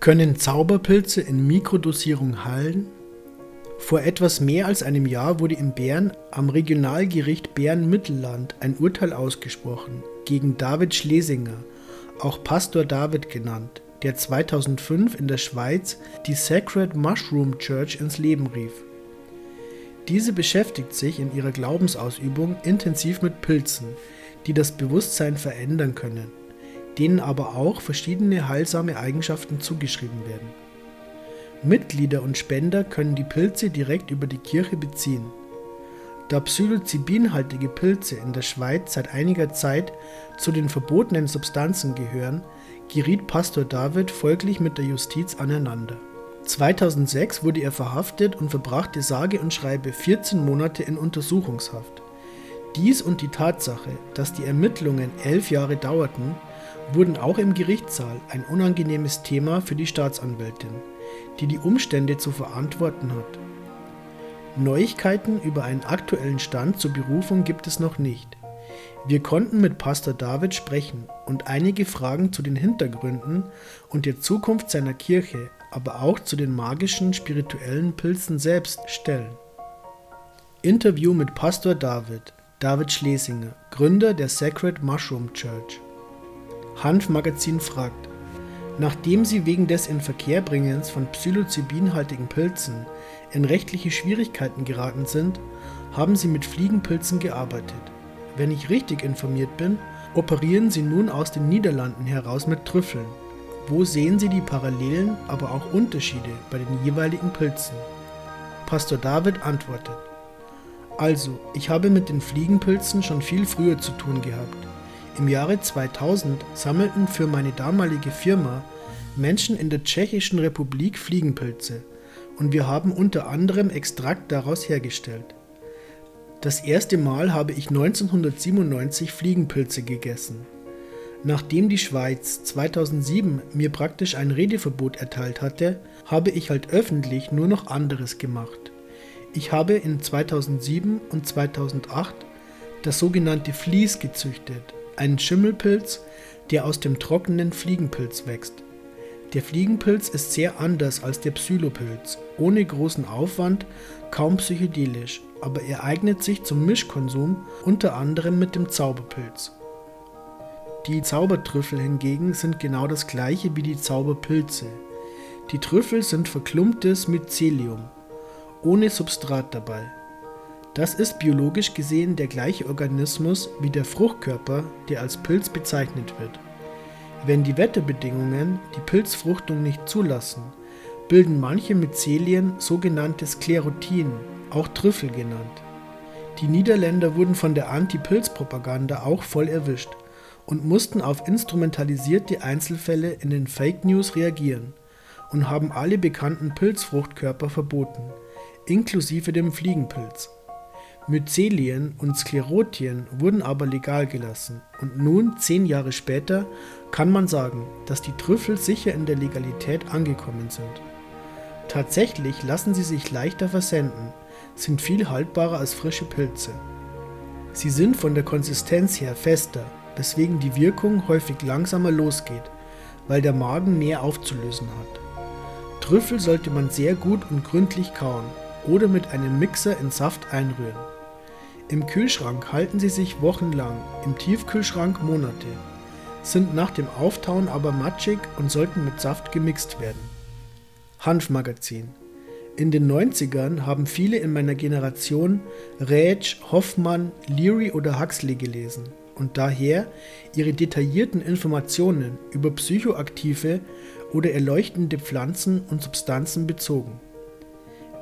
Können Zauberpilze in Mikrodosierung heilen? Vor etwas mehr als einem Jahr wurde in Bern am Regionalgericht Bern-Mittelland ein Urteil ausgesprochen gegen David Schlesinger, auch Pastor David genannt, der 2005 in der Schweiz die Sacred Mushroom Church ins Leben rief. Diese beschäftigt sich in ihrer Glaubensausübung intensiv mit Pilzen, die das Bewusstsein verändern können denen aber auch verschiedene heilsame Eigenschaften zugeschrieben werden. Mitglieder und Spender können die Pilze direkt über die Kirche beziehen. Da psilocybinhaltige Pilze in der Schweiz seit einiger Zeit zu den verbotenen Substanzen gehören, geriet Pastor David folglich mit der Justiz aneinander. 2006 wurde er verhaftet und verbrachte sage und schreibe 14 Monate in Untersuchungshaft. Dies und die Tatsache, dass die Ermittlungen elf Jahre dauerten, wurden auch im Gerichtssaal ein unangenehmes Thema für die Staatsanwältin, die die Umstände zu verantworten hat. Neuigkeiten über einen aktuellen Stand zur Berufung gibt es noch nicht. Wir konnten mit Pastor David sprechen und einige Fragen zu den Hintergründen und der Zukunft seiner Kirche, aber auch zu den magischen spirituellen Pilzen selbst stellen. Interview mit Pastor David, David Schlesinger, Gründer der Sacred Mushroom Church. Hanfmagazin fragt, nachdem sie wegen des Inverkehrbringens von psilocybinhaltigen Pilzen in rechtliche Schwierigkeiten geraten sind, haben sie mit Fliegenpilzen gearbeitet. Wenn ich richtig informiert bin, operieren sie nun aus den Niederlanden heraus mit Trüffeln. Wo sehen Sie die Parallelen, aber auch Unterschiede bei den jeweiligen Pilzen? Pastor David antwortet, also, ich habe mit den Fliegenpilzen schon viel früher zu tun gehabt. Im Jahre 2000 sammelten für meine damalige Firma Menschen in der Tschechischen Republik Fliegenpilze und wir haben unter anderem Extrakt daraus hergestellt. Das erste Mal habe ich 1997 Fliegenpilze gegessen. Nachdem die Schweiz 2007 mir praktisch ein Redeverbot erteilt hatte, habe ich halt öffentlich nur noch anderes gemacht. Ich habe in 2007 und 2008 das sogenannte Vlies gezüchtet einen Schimmelpilz, der aus dem trockenen Fliegenpilz wächst. Der Fliegenpilz ist sehr anders als der Psilopilz, ohne großen Aufwand, kaum psychedelisch, aber er eignet sich zum Mischkonsum, unter anderem mit dem Zauberpilz. Die Zaubertrüffel hingegen sind genau das gleiche wie die Zauberpilze. Die Trüffel sind verklumptes Mycelium, ohne Substrat dabei. Das ist biologisch gesehen der gleiche Organismus wie der Fruchtkörper, der als Pilz bezeichnet wird. Wenn die Wetterbedingungen die Pilzfruchtung nicht zulassen, bilden manche Myzelien sogenannte Sklerotin, auch Trüffel genannt. Die Niederländer wurden von der Anti-Pilz-Propaganda auch voll erwischt und mussten auf instrumentalisierte Einzelfälle in den Fake News reagieren und haben alle bekannten Pilzfruchtkörper verboten, inklusive dem Fliegenpilz. Myzelien und Sklerotien wurden aber legal gelassen und nun, zehn Jahre später, kann man sagen, dass die Trüffel sicher in der Legalität angekommen sind. Tatsächlich lassen sie sich leichter versenden, sind viel haltbarer als frische Pilze. Sie sind von der Konsistenz her fester, weswegen die Wirkung häufig langsamer losgeht, weil der Magen mehr aufzulösen hat. Trüffel sollte man sehr gut und gründlich kauen oder mit einem Mixer in Saft einrühren. Im Kühlschrank halten sie sich wochenlang, im Tiefkühlschrank Monate, sind nach dem Auftauen aber matschig und sollten mit Saft gemixt werden. Hanfmagazin. In den 90ern haben viele in meiner Generation Rätsch, Hoffmann, Leary oder Huxley gelesen und daher ihre detaillierten Informationen über psychoaktive oder erleuchtende Pflanzen und Substanzen bezogen.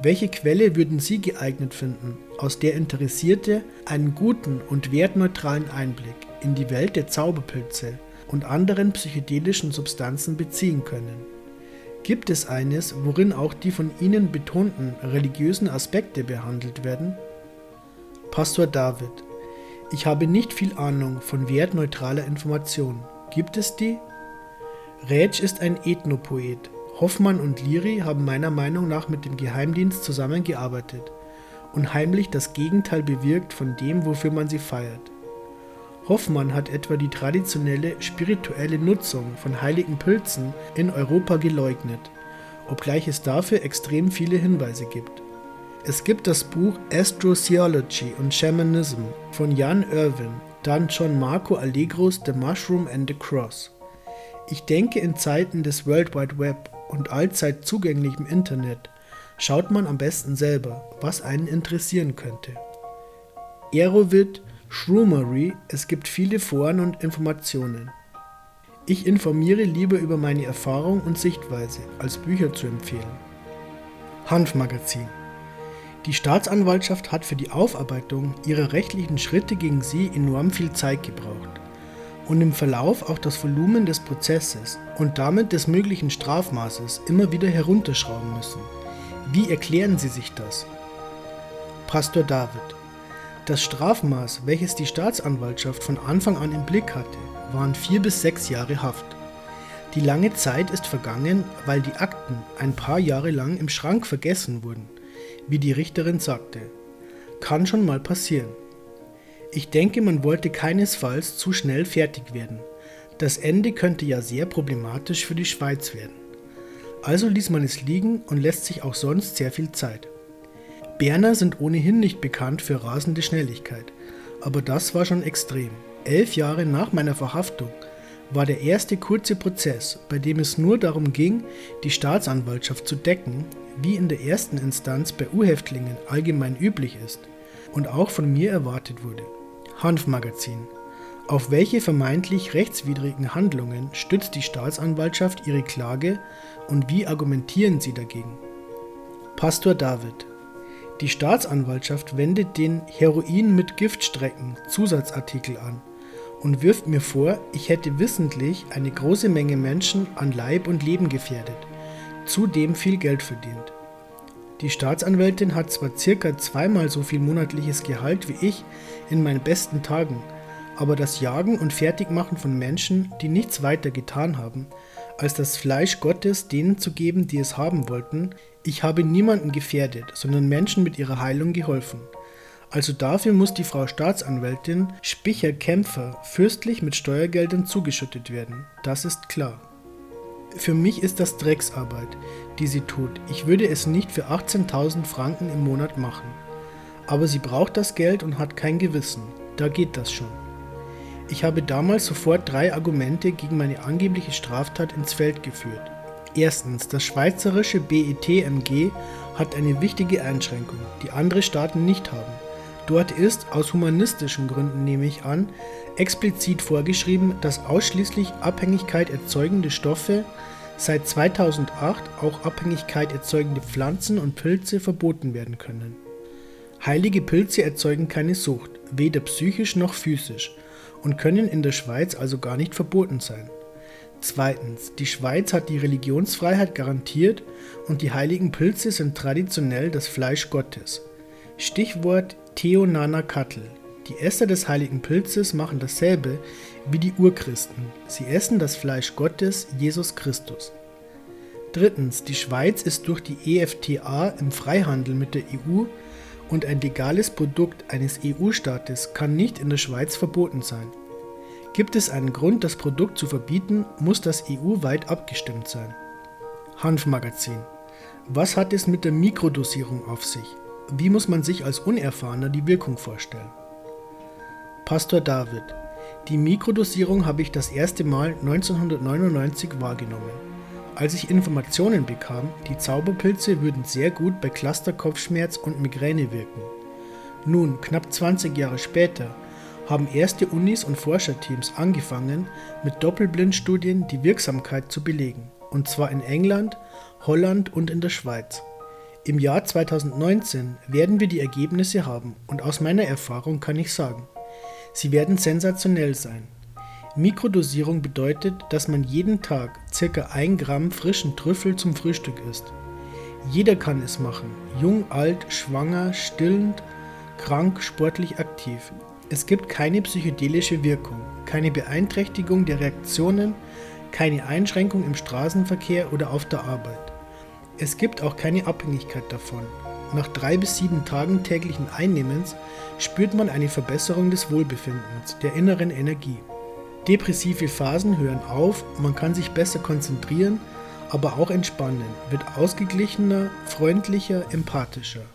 Welche Quelle würden Sie geeignet finden, aus der Interessierte einen guten und wertneutralen Einblick in die Welt der Zauberpilze und anderen psychedelischen Substanzen beziehen können? Gibt es eines, worin auch die von Ihnen betonten religiösen Aspekte behandelt werden? Pastor David, ich habe nicht viel Ahnung von wertneutraler Information. Gibt es die? Rätsch ist ein Ethnopoet Hoffmann und Leary haben meiner Meinung nach mit dem Geheimdienst zusammengearbeitet und heimlich das Gegenteil bewirkt von dem, wofür man sie feiert. Hoffmann hat etwa die traditionelle spirituelle Nutzung von heiligen Pilzen in Europa geleugnet, obgleich es dafür extrem viele Hinweise gibt. Es gibt das Buch Astrotheology und Shamanism von Jan Irwin, dann John Marco Allegros The Mushroom and the Cross. Ich denke, in Zeiten des World Wide Web und allzeit zugänglichem Internet schaut man am besten selber, was einen interessieren könnte. Aerovid, Shroomery, es gibt viele Foren und Informationen. Ich informiere lieber über meine Erfahrung und Sichtweise, als Bücher zu empfehlen. Hanfmagazin Die Staatsanwaltschaft hat für die Aufarbeitung ihrer rechtlichen Schritte gegen sie enorm viel Zeit gebraucht und im Verlauf auch das Volumen des Prozesses und damit des möglichen Strafmaßes immer wieder herunterschrauben müssen. Wie erklären Sie sich das? Pastor David Das Strafmaß, welches die Staatsanwaltschaft von Anfang an im Blick hatte, waren vier bis sechs Jahre Haft. Die lange Zeit ist vergangen, weil die Akten ein paar Jahre lang im Schrank vergessen wurden, wie die Richterin sagte. Kann schon mal passieren. Ich denke, man wollte keinesfalls zu schnell fertig werden. Das Ende könnte ja sehr problematisch für die Schweiz werden. Also ließ man es liegen und lässt sich auch sonst sehr viel Zeit. Berner sind ohnehin nicht bekannt für rasende Schnelligkeit, aber das war schon extrem. Elf Jahre nach meiner Verhaftung war der erste kurze Prozess, bei dem es nur darum ging, die Staatsanwaltschaft zu decken, wie in der ersten Instanz bei U-Häftlingen allgemein üblich ist und auch von mir erwartet wurde. Hanfmagazin. Auf welche vermeintlich rechtswidrigen Handlungen stützt die Staatsanwaltschaft ihre Klage und wie argumentieren sie dagegen? Pastor David. Die Staatsanwaltschaft wendet den Heroin mit Giftstrecken Zusatzartikel an und wirft mir vor, ich hätte wissentlich eine große Menge Menschen an Leib und Leben gefährdet, zudem viel Geld verdient. Die Staatsanwältin hat zwar circa zweimal so viel monatliches Gehalt wie ich in meinen besten Tagen, aber das Jagen und Fertigmachen von Menschen, die nichts weiter getan haben, als das Fleisch Gottes denen zu geben, die es haben wollten, ich habe niemanden gefährdet, sondern Menschen mit ihrer Heilung geholfen. Also dafür muss die Frau Staatsanwältin Spicher Kämpfer fürstlich mit Steuergeldern zugeschüttet werden. Das ist klar. Für mich ist das Drecksarbeit, die sie tut. Ich würde es nicht für 18.000 Franken im Monat machen. Aber sie braucht das Geld und hat kein Gewissen. Da geht das schon. Ich habe damals sofort drei Argumente gegen meine angebliche Straftat ins Feld geführt. Erstens, das schweizerische BETMG hat eine wichtige Einschränkung, die andere Staaten nicht haben. Dort ist, aus humanistischen Gründen nehme ich an, explizit vorgeschrieben, dass ausschließlich Abhängigkeit erzeugende Stoffe seit 2008 auch Abhängigkeit erzeugende Pflanzen und Pilze verboten werden können. Heilige Pilze erzeugen keine Sucht, weder psychisch noch physisch, und können in der Schweiz also gar nicht verboten sein. Zweitens, die Schweiz hat die Religionsfreiheit garantiert und die heiligen Pilze sind traditionell das Fleisch Gottes. Stichwort Theonanacatl. Die Esser des heiligen Pilzes machen dasselbe wie die Urchristen. Sie essen das Fleisch Gottes, Jesus Christus. Drittens, die Schweiz ist durch die EFTA im Freihandel mit der EU und ein legales Produkt eines EU-Staates kann nicht in der Schweiz verboten sein. Gibt es einen Grund, das Produkt zu verbieten, muss das EU-weit abgestimmt sein. Hanfmagazin. Was hat es mit der Mikrodosierung auf sich? Wie muss man sich als Unerfahrener die Wirkung vorstellen? Pastor David. Die Mikrodosierung habe ich das erste Mal 1999 wahrgenommen. Als ich Informationen bekam, die Zauberpilze würden sehr gut bei Clusterkopfschmerz und Migräne wirken. Nun, knapp 20 Jahre später, haben erste Unis und Forscherteams angefangen, mit Doppelblindstudien die Wirksamkeit zu belegen, und zwar in England, Holland und in der Schweiz. Im Jahr 2019 werden wir die Ergebnisse haben und aus meiner Erfahrung kann ich sagen, sie werden sensationell sein. Mikrodosierung bedeutet, dass man jeden Tag ca. 1 Gramm frischen Trüffel zum Frühstück isst. Jeder kann es machen, jung, alt, schwanger, stillend, krank, sportlich aktiv. Es gibt keine psychedelische Wirkung, keine Beeinträchtigung der Reaktionen, keine Einschränkung im Straßenverkehr oder auf der Arbeit. Es gibt auch keine Abhängigkeit davon. nach drei bis sieben Tagen täglichen Einnehmens spürt man eine Verbesserung des Wohlbefindens, der inneren Energie. Depressive Phasen hören auf, man kann sich besser konzentrieren, aber auch entspannen, wird ausgeglichener, freundlicher, empathischer.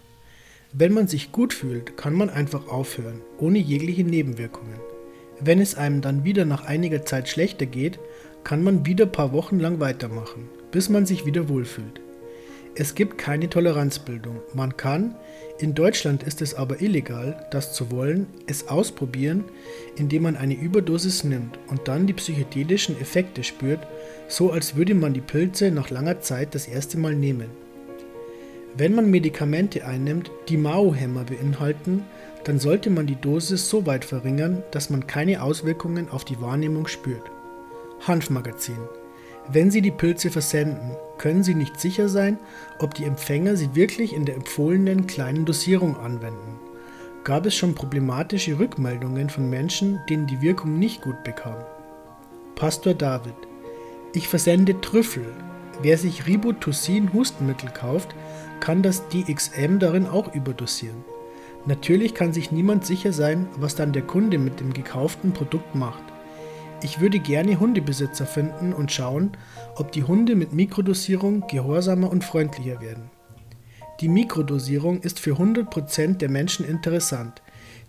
Wenn man sich gut fühlt, kann man einfach aufhören, ohne jegliche Nebenwirkungen. Wenn es einem dann wieder nach einiger Zeit schlechter geht, kann man wieder paar Wochen lang weitermachen, bis man sich wieder wohlfühlt. Es gibt keine Toleranzbildung. Man kann, in Deutschland ist es aber illegal, das zu wollen, es ausprobieren, indem man eine Überdosis nimmt und dann die psychedelischen Effekte spürt, so als würde man die Pilze nach langer Zeit das erste Mal nehmen. Wenn man Medikamente einnimmt, die Mao-Hämmer beinhalten, dann sollte man die Dosis so weit verringern, dass man keine Auswirkungen auf die Wahrnehmung spürt. Hanfmagazin wenn Sie die Pilze versenden, können Sie nicht sicher sein, ob die Empfänger sie wirklich in der empfohlenen kleinen Dosierung anwenden. Gab es schon problematische Rückmeldungen von Menschen, denen die Wirkung nicht gut bekam? Pastor David Ich versende Trüffel. Wer sich Ribotussin Hustenmittel kauft, kann das DXM darin auch überdosieren. Natürlich kann sich niemand sicher sein, was dann der Kunde mit dem gekauften Produkt macht. Ich würde gerne Hundebesitzer finden und schauen, ob die Hunde mit Mikrodosierung gehorsamer und freundlicher werden. Die Mikrodosierung ist für 100% der Menschen interessant.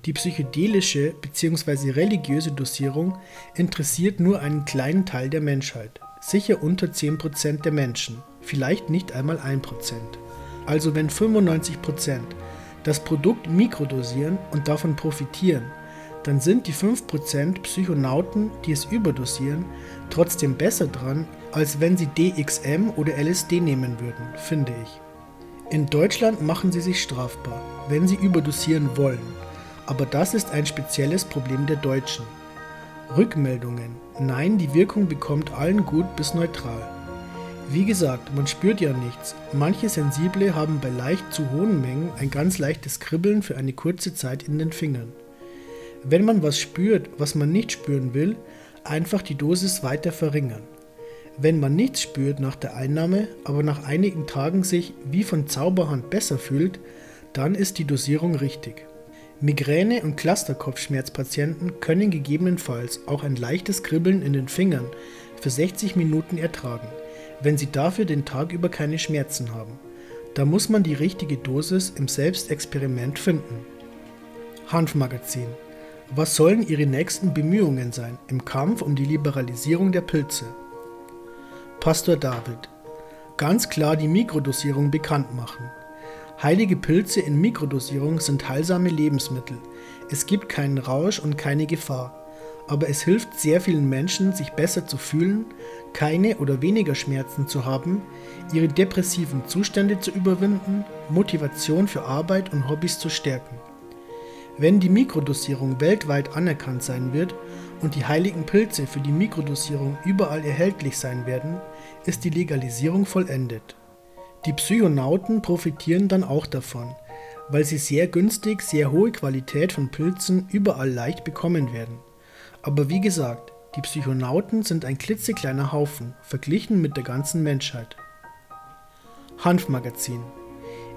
Die psychedelische bzw. religiöse Dosierung interessiert nur einen kleinen Teil der Menschheit, sicher unter 10% der Menschen, vielleicht nicht einmal 1%. Also wenn 95% das Produkt mikrodosieren und davon profitieren, dann sind die 5% Psychonauten, die es überdosieren, trotzdem besser dran, als wenn sie DXM oder LSD nehmen würden, finde ich. In Deutschland machen sie sich strafbar, wenn sie überdosieren wollen, aber das ist ein spezielles Problem der Deutschen. Rückmeldungen. Nein, die Wirkung bekommt allen gut bis neutral. Wie gesagt, man spürt ja nichts. Manche Sensible haben bei leicht zu hohen Mengen ein ganz leichtes Kribbeln für eine kurze Zeit in den Fingern. Wenn man was spürt, was man nicht spüren will, einfach die Dosis weiter verringern. Wenn man nichts spürt nach der Einnahme, aber nach einigen Tagen sich wie von Zauberhand besser fühlt, dann ist die Dosierung richtig. Migräne- und Clusterkopfschmerzpatienten können gegebenenfalls auch ein leichtes Kribbeln in den Fingern für 60 Minuten ertragen, wenn sie dafür den Tag über keine Schmerzen haben. Da muss man die richtige Dosis im Selbstexperiment finden. Hanfmagazin was sollen Ihre nächsten Bemühungen sein im Kampf um die Liberalisierung der Pilze? Pastor David. Ganz klar die Mikrodosierung bekannt machen. Heilige Pilze in Mikrodosierung sind heilsame Lebensmittel. Es gibt keinen Rausch und keine Gefahr. Aber es hilft sehr vielen Menschen, sich besser zu fühlen, keine oder weniger Schmerzen zu haben, ihre depressiven Zustände zu überwinden, Motivation für Arbeit und Hobbys zu stärken. Wenn die Mikrodosierung weltweit anerkannt sein wird und die heiligen Pilze für die Mikrodosierung überall erhältlich sein werden, ist die Legalisierung vollendet. Die Psychonauten profitieren dann auch davon, weil sie sehr günstig sehr hohe Qualität von Pilzen überall leicht bekommen werden. Aber wie gesagt, die Psychonauten sind ein klitzekleiner Haufen verglichen mit der ganzen Menschheit. Hanfmagazin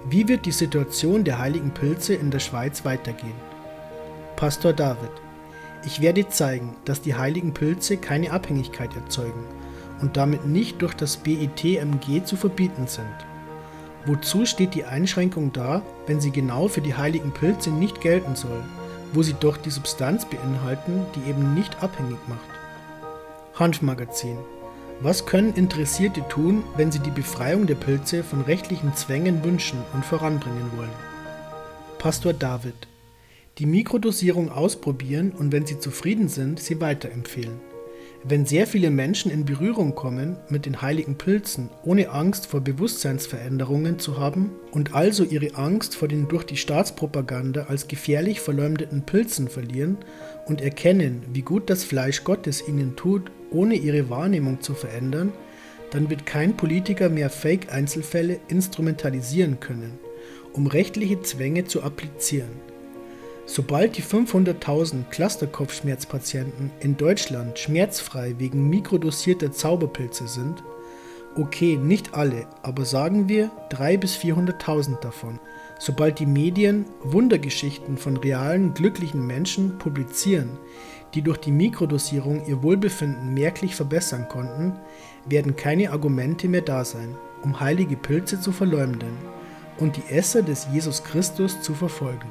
wie wird die Situation der heiligen Pilze in der Schweiz weitergehen? Pastor David, ich werde zeigen, dass die heiligen Pilze keine Abhängigkeit erzeugen und damit nicht durch das BITMG zu verbieten sind. Wozu steht die Einschränkung da, wenn sie genau für die heiligen Pilze nicht gelten soll, wo sie doch die Substanz beinhalten, die eben nicht abhängig macht? Hanfmagazin was können Interessierte tun, wenn sie die Befreiung der Pilze von rechtlichen Zwängen wünschen und voranbringen wollen? Pastor David Die Mikrodosierung ausprobieren und wenn sie zufrieden sind, sie weiterempfehlen. Wenn sehr viele Menschen in Berührung kommen mit den heiligen Pilzen, ohne Angst vor Bewusstseinsveränderungen zu haben und also ihre Angst vor den durch die Staatspropaganda als gefährlich verleumdeten Pilzen verlieren und erkennen, wie gut das Fleisch Gottes ihnen tut ohne ihre Wahrnehmung zu verändern, dann wird kein Politiker mehr Fake-Einzelfälle instrumentalisieren können, um rechtliche Zwänge zu applizieren. Sobald die 500.000 Clusterkopfschmerzpatienten in Deutschland schmerzfrei wegen mikrodosierter Zauberpilze sind, okay, nicht alle, aber sagen wir 300.000 bis 400.000 davon, Sobald die Medien Wundergeschichten von realen, glücklichen Menschen publizieren, die durch die Mikrodosierung ihr Wohlbefinden merklich verbessern konnten, werden keine Argumente mehr da sein, um heilige Pilze zu verleumden und die Esser des Jesus Christus zu verfolgen.